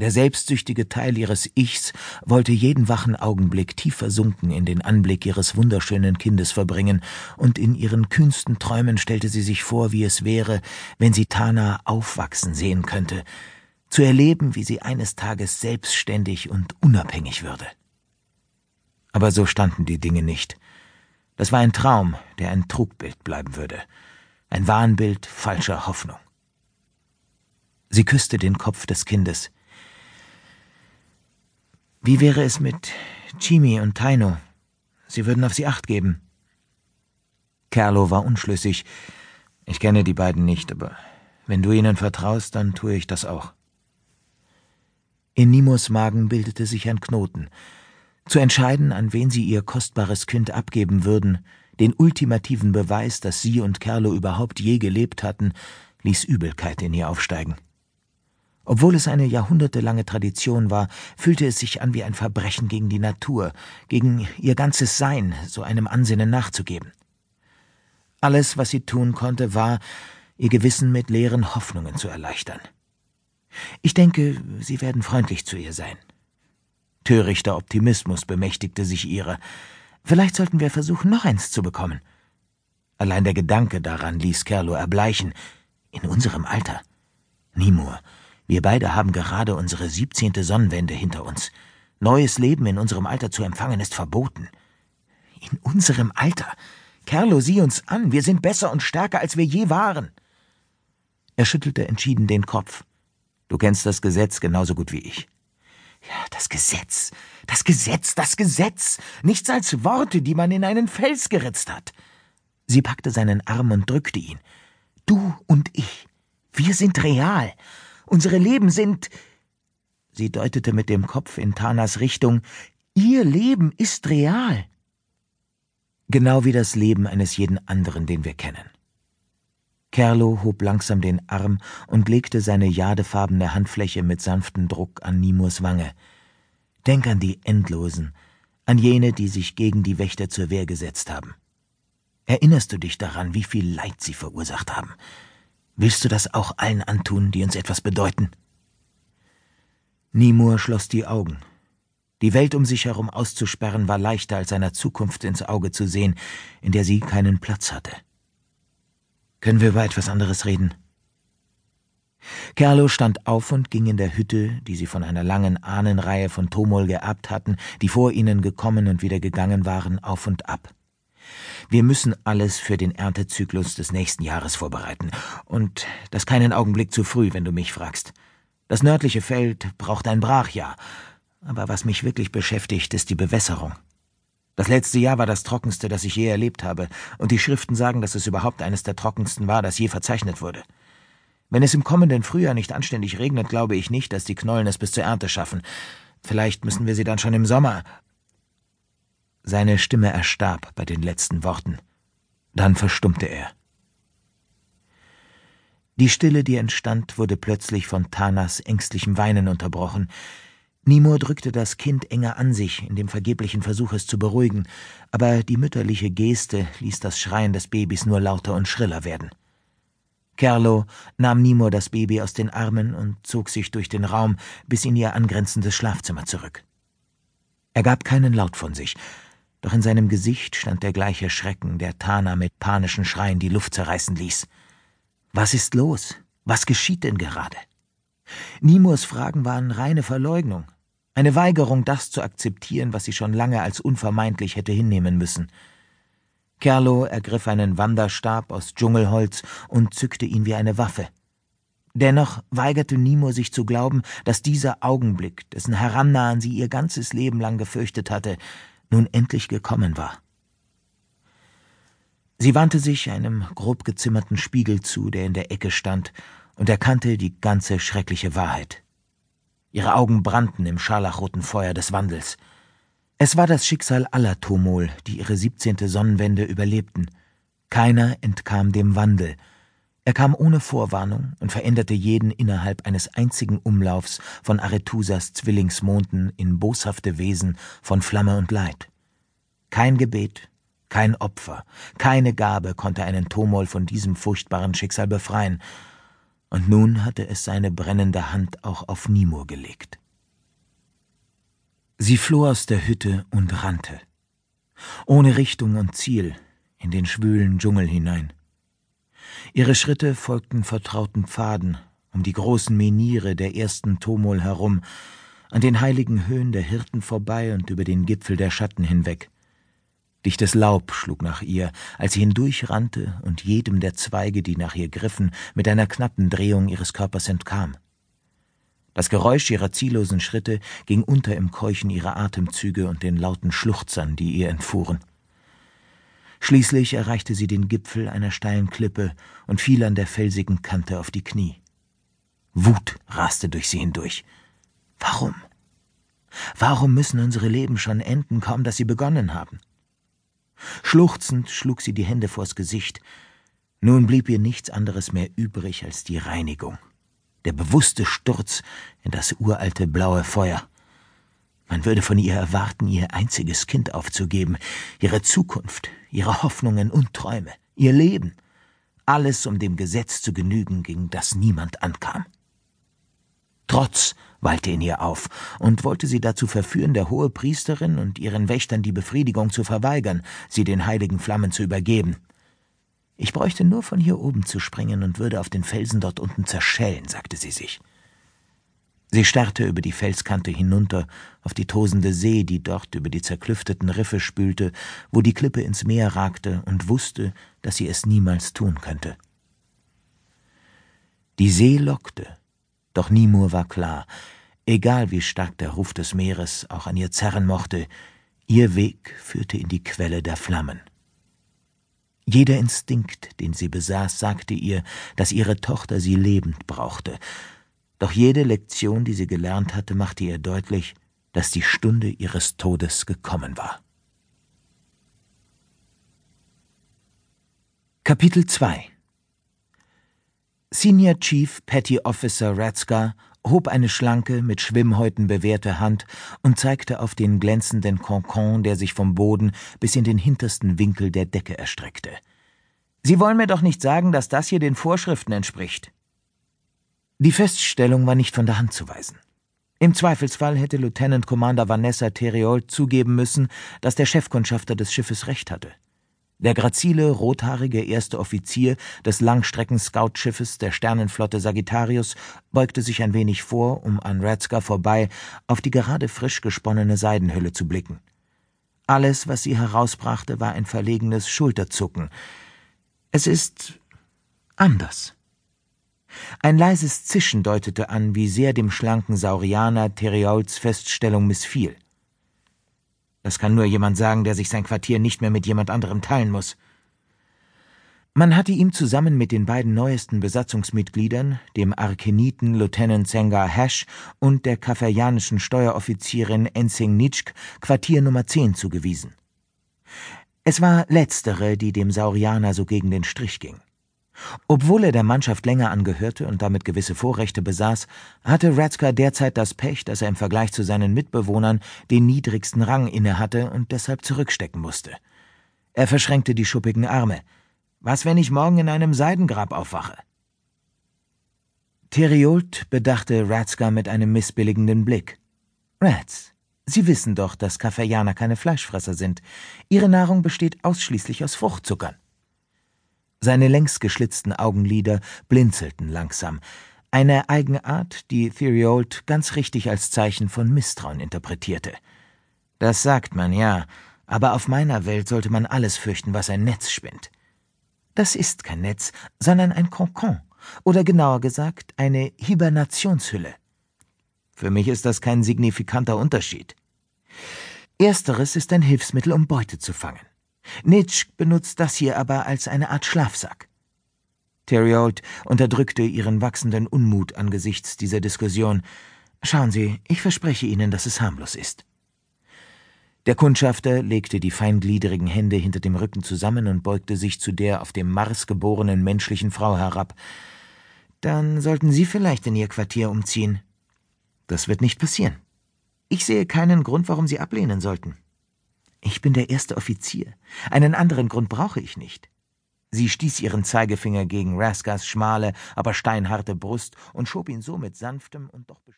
Der selbstsüchtige Teil ihres Ichs wollte jeden wachen Augenblick tief versunken in den Anblick ihres wunderschönen Kindes verbringen, und in ihren kühnsten Träumen stellte sie sich vor, wie es wäre, wenn sie Tana aufwachsen sehen könnte, zu erleben, wie sie eines Tages selbstständig und unabhängig würde. Aber so standen die Dinge nicht. Das war ein Traum, der ein Trugbild bleiben würde, ein Wahnbild falscher Hoffnung. Sie küsste den Kopf des Kindes. Wie wäre es mit Chimi und Taino? Sie würden auf sie acht geben. Kerlo war unschlüssig. Ich kenne die beiden nicht, aber wenn du ihnen vertraust, dann tue ich das auch. In Nimos Magen bildete sich ein Knoten. Zu entscheiden, an wen sie ihr kostbares Kind abgeben würden, den ultimativen Beweis, dass sie und Kerlo überhaupt je gelebt hatten, ließ Übelkeit in ihr aufsteigen. Obwohl es eine jahrhundertelange Tradition war, fühlte es sich an wie ein Verbrechen gegen die Natur, gegen ihr ganzes Sein, so einem Ansinnen nachzugeben. Alles, was sie tun konnte, war, ihr Gewissen mit leeren Hoffnungen zu erleichtern. Ich denke, Sie werden freundlich zu ihr sein. Törichter Optimismus bemächtigte sich ihrer. Vielleicht sollten wir versuchen, noch eins zu bekommen. Allein der Gedanke daran ließ Kerlo erbleichen. In unserem Alter. Nimur, wir beide haben gerade unsere siebzehnte Sonnenwende hinter uns. Neues Leben in unserem Alter zu empfangen ist verboten. In unserem Alter? Kerlo, sieh uns an. Wir sind besser und stärker, als wir je waren. Er schüttelte entschieden den Kopf. Du kennst das Gesetz genauso gut wie ich. Ja, das Gesetz, das Gesetz, das Gesetz. Nichts als Worte, die man in einen Fels geritzt hat. Sie packte seinen Arm und drückte ihn. Du und ich. Wir sind real. Unsere Leben sind. Sie deutete mit dem Kopf in Tanas Richtung. Ihr Leben ist real. Genau wie das Leben eines jeden anderen, den wir kennen. Kerlo hob langsam den Arm und legte seine jadefarbene Handfläche mit sanftem Druck an Nimurs Wange. Denk an die Endlosen, an jene, die sich gegen die Wächter zur Wehr gesetzt haben. Erinnerst du dich daran, wie viel Leid sie verursacht haben? Willst du das auch allen antun, die uns etwas bedeuten? Nimur schloss die Augen. Die Welt um sich herum auszusperren war leichter als seiner Zukunft ins Auge zu sehen, in der sie keinen Platz hatte. Können wir über etwas anderes reden? Kerlo stand auf und ging in der Hütte, die sie von einer langen Ahnenreihe von Tomol geerbt hatten, die vor ihnen gekommen und wieder gegangen waren, auf und ab. Wir müssen alles für den Erntezyklus des nächsten Jahres vorbereiten. Und das keinen Augenblick zu früh, wenn du mich fragst. Das nördliche Feld braucht ein Brachjahr. Aber was mich wirklich beschäftigt, ist die Bewässerung. Das letzte Jahr war das trockenste, das ich je erlebt habe, und die Schriften sagen, dass es überhaupt eines der trockensten war, das je verzeichnet wurde. Wenn es im kommenden Frühjahr nicht anständig regnet, glaube ich nicht, dass die Knollen es bis zur Ernte schaffen. Vielleicht müssen wir sie dann schon im Sommer. Seine Stimme erstarb bei den letzten Worten. Dann verstummte er. Die Stille, die entstand, wurde plötzlich von Tanas ängstlichem Weinen unterbrochen. Nimur drückte das Kind enger an sich, in dem vergeblichen Versuch, es zu beruhigen, aber die mütterliche Geste ließ das Schreien des Babys nur lauter und schriller werden. Kerlo nahm Nimur das Baby aus den Armen und zog sich durch den Raum bis in ihr angrenzendes Schlafzimmer zurück. Er gab keinen Laut von sich, doch in seinem Gesicht stand der gleiche Schrecken, der Tana mit panischen Schreien die Luft zerreißen ließ. Was ist los? Was geschieht denn gerade? Nimurs Fragen waren reine Verleugnung, eine Weigerung, das zu akzeptieren, was sie schon lange als unvermeidlich hätte hinnehmen müssen. Kerlo ergriff einen Wanderstab aus Dschungelholz und zückte ihn wie eine Waffe. Dennoch weigerte Nimur sich zu glauben, dass dieser Augenblick, dessen Herannahen sie ihr ganzes Leben lang gefürchtet hatte, nun endlich gekommen war. Sie wandte sich einem grob gezimmerten Spiegel zu, der in der Ecke stand, und erkannte die ganze schreckliche Wahrheit. Ihre Augen brannten im scharlachroten Feuer des Wandels. Es war das Schicksal aller Tomol, die ihre siebzehnte Sonnenwende überlebten. Keiner entkam dem Wandel. Er kam ohne Vorwarnung und veränderte jeden innerhalb eines einzigen Umlaufs von Aretusas Zwillingsmonden in boshafte Wesen von Flamme und Leid. Kein Gebet, kein Opfer, keine Gabe konnte einen Tomol von diesem furchtbaren Schicksal befreien, und nun hatte es seine brennende Hand auch auf Nimur gelegt. Sie floh aus der Hütte und rannte, ohne Richtung und Ziel, in den schwülen Dschungel hinein. Ihre Schritte folgten vertrauten Pfaden um die großen Menire der ersten Tomol herum, an den heiligen Höhen der Hirten vorbei und über den Gipfel der Schatten hinweg. Dichtes Laub schlug nach ihr, als sie hindurchrannte und jedem der Zweige, die nach ihr griffen, mit einer knappen Drehung ihres Körpers entkam. Das Geräusch ihrer ziellosen Schritte ging unter im Keuchen ihrer Atemzüge und den lauten Schluchzern, die ihr entfuhren. Schließlich erreichte sie den Gipfel einer steilen Klippe und fiel an der felsigen Kante auf die Knie. Wut raste durch sie hindurch. Warum? Warum müssen unsere Leben schon enden, kaum dass sie begonnen haben? Schluchzend schlug sie die Hände vors Gesicht. Nun blieb ihr nichts anderes mehr übrig als die Reinigung, der bewusste Sturz in das uralte blaue Feuer. Man würde von ihr erwarten, ihr einziges Kind aufzugeben, ihre Zukunft, ihre Hoffnungen und Träume, ihr Leben, alles um dem Gesetz zu genügen, gegen das niemand ankam. Trotz wallte in ihr auf und wollte sie dazu verführen, der hohe Priesterin und ihren Wächtern die Befriedigung zu verweigern, sie den heiligen Flammen zu übergeben. Ich bräuchte nur von hier oben zu springen und würde auf den Felsen dort unten zerschellen, sagte sie sich. Sie starrte über die Felskante hinunter auf die tosende See, die dort über die zerklüfteten Riffe spülte, wo die Klippe ins Meer ragte, und wusste, dass sie es niemals tun könnte. Die See lockte, doch Nimur war klar, egal wie stark der Ruf des Meeres auch an ihr zerren mochte, ihr Weg führte in die Quelle der Flammen. Jeder Instinkt, den sie besaß, sagte ihr, dass ihre Tochter sie lebend brauchte, doch jede Lektion, die sie gelernt hatte, machte ihr deutlich, dass die Stunde ihres Todes gekommen war. Kapitel 2 Senior Chief Petty Officer Ratzka hob eine schlanke, mit Schwimmhäuten bewehrte Hand und zeigte auf den glänzenden Konkon, der sich vom Boden bis in den hintersten Winkel der Decke erstreckte. Sie wollen mir doch nicht sagen, dass das hier den Vorschriften entspricht. Die Feststellung war nicht von der Hand zu weisen. Im Zweifelsfall hätte Lieutenant Commander Vanessa Theriol zugeben müssen, dass der Chefkundschafter des Schiffes recht hatte. Der grazile, rothaarige erste Offizier des Langstrecken-Scoutschiffes der Sternenflotte Sagittarius beugte sich ein wenig vor, um an Ratzka vorbei auf die gerade frisch gesponnene Seidenhülle zu blicken. Alles, was sie herausbrachte, war ein verlegenes Schulterzucken. Es ist anders. Ein leises Zischen deutete an, wie sehr dem schlanken Saurianer Teriols Feststellung missfiel. Das kann nur jemand sagen, der sich sein Quartier nicht mehr mit jemand anderem teilen muss. Man hatte ihm zusammen mit den beiden neuesten Besatzungsmitgliedern, dem Arkeniten Lieutenant Sengar Hash und der kafferjanischen Steueroffizierin Ensing Nitschk Quartier Nummer 10 zugewiesen. Es war letztere, die dem Saurianer so gegen den Strich ging. Obwohl er der Mannschaft länger angehörte und damit gewisse Vorrechte besaß, hatte Ratzka derzeit das Pech, dass er im Vergleich zu seinen Mitbewohnern den niedrigsten Rang innehatte und deshalb zurückstecken musste. Er verschränkte die schuppigen Arme. Was, wenn ich morgen in einem Seidengrab aufwache? Teriolt bedachte Ratzka mit einem missbilligenden Blick. Ratz, Sie wissen doch, dass Kaffeejaner keine Fleischfresser sind. Ihre Nahrung besteht ausschließlich aus Fruchtzuckern. Seine längs geschlitzten Augenlider blinzelten langsam, eine Eigenart, die Theriault ganz richtig als Zeichen von Misstrauen interpretierte. Das sagt man, ja, aber auf meiner Welt sollte man alles fürchten, was ein Netz spinnt. Das ist kein Netz, sondern ein Konkon, oder genauer gesagt eine Hibernationshülle. Für mich ist das kein signifikanter Unterschied. Ersteres ist ein Hilfsmittel, um Beute zu fangen. Nitsch benutzt das hier aber als eine Art Schlafsack. Theriault unterdrückte ihren wachsenden Unmut angesichts dieser Diskussion. Schauen Sie, ich verspreche Ihnen, dass es harmlos ist. Der Kundschafter legte die feingliedrigen Hände hinter dem Rücken zusammen und beugte sich zu der auf dem Mars geborenen menschlichen Frau herab. Dann sollten Sie vielleicht in Ihr Quartier umziehen. Das wird nicht passieren. Ich sehe keinen Grund, warum Sie ablehnen sollten. Ich bin der erste Offizier. Einen anderen Grund brauche ich nicht. Sie stieß ihren Zeigefinger gegen Raskas schmale, aber steinharte Brust und schob ihn so mit sanftem und doch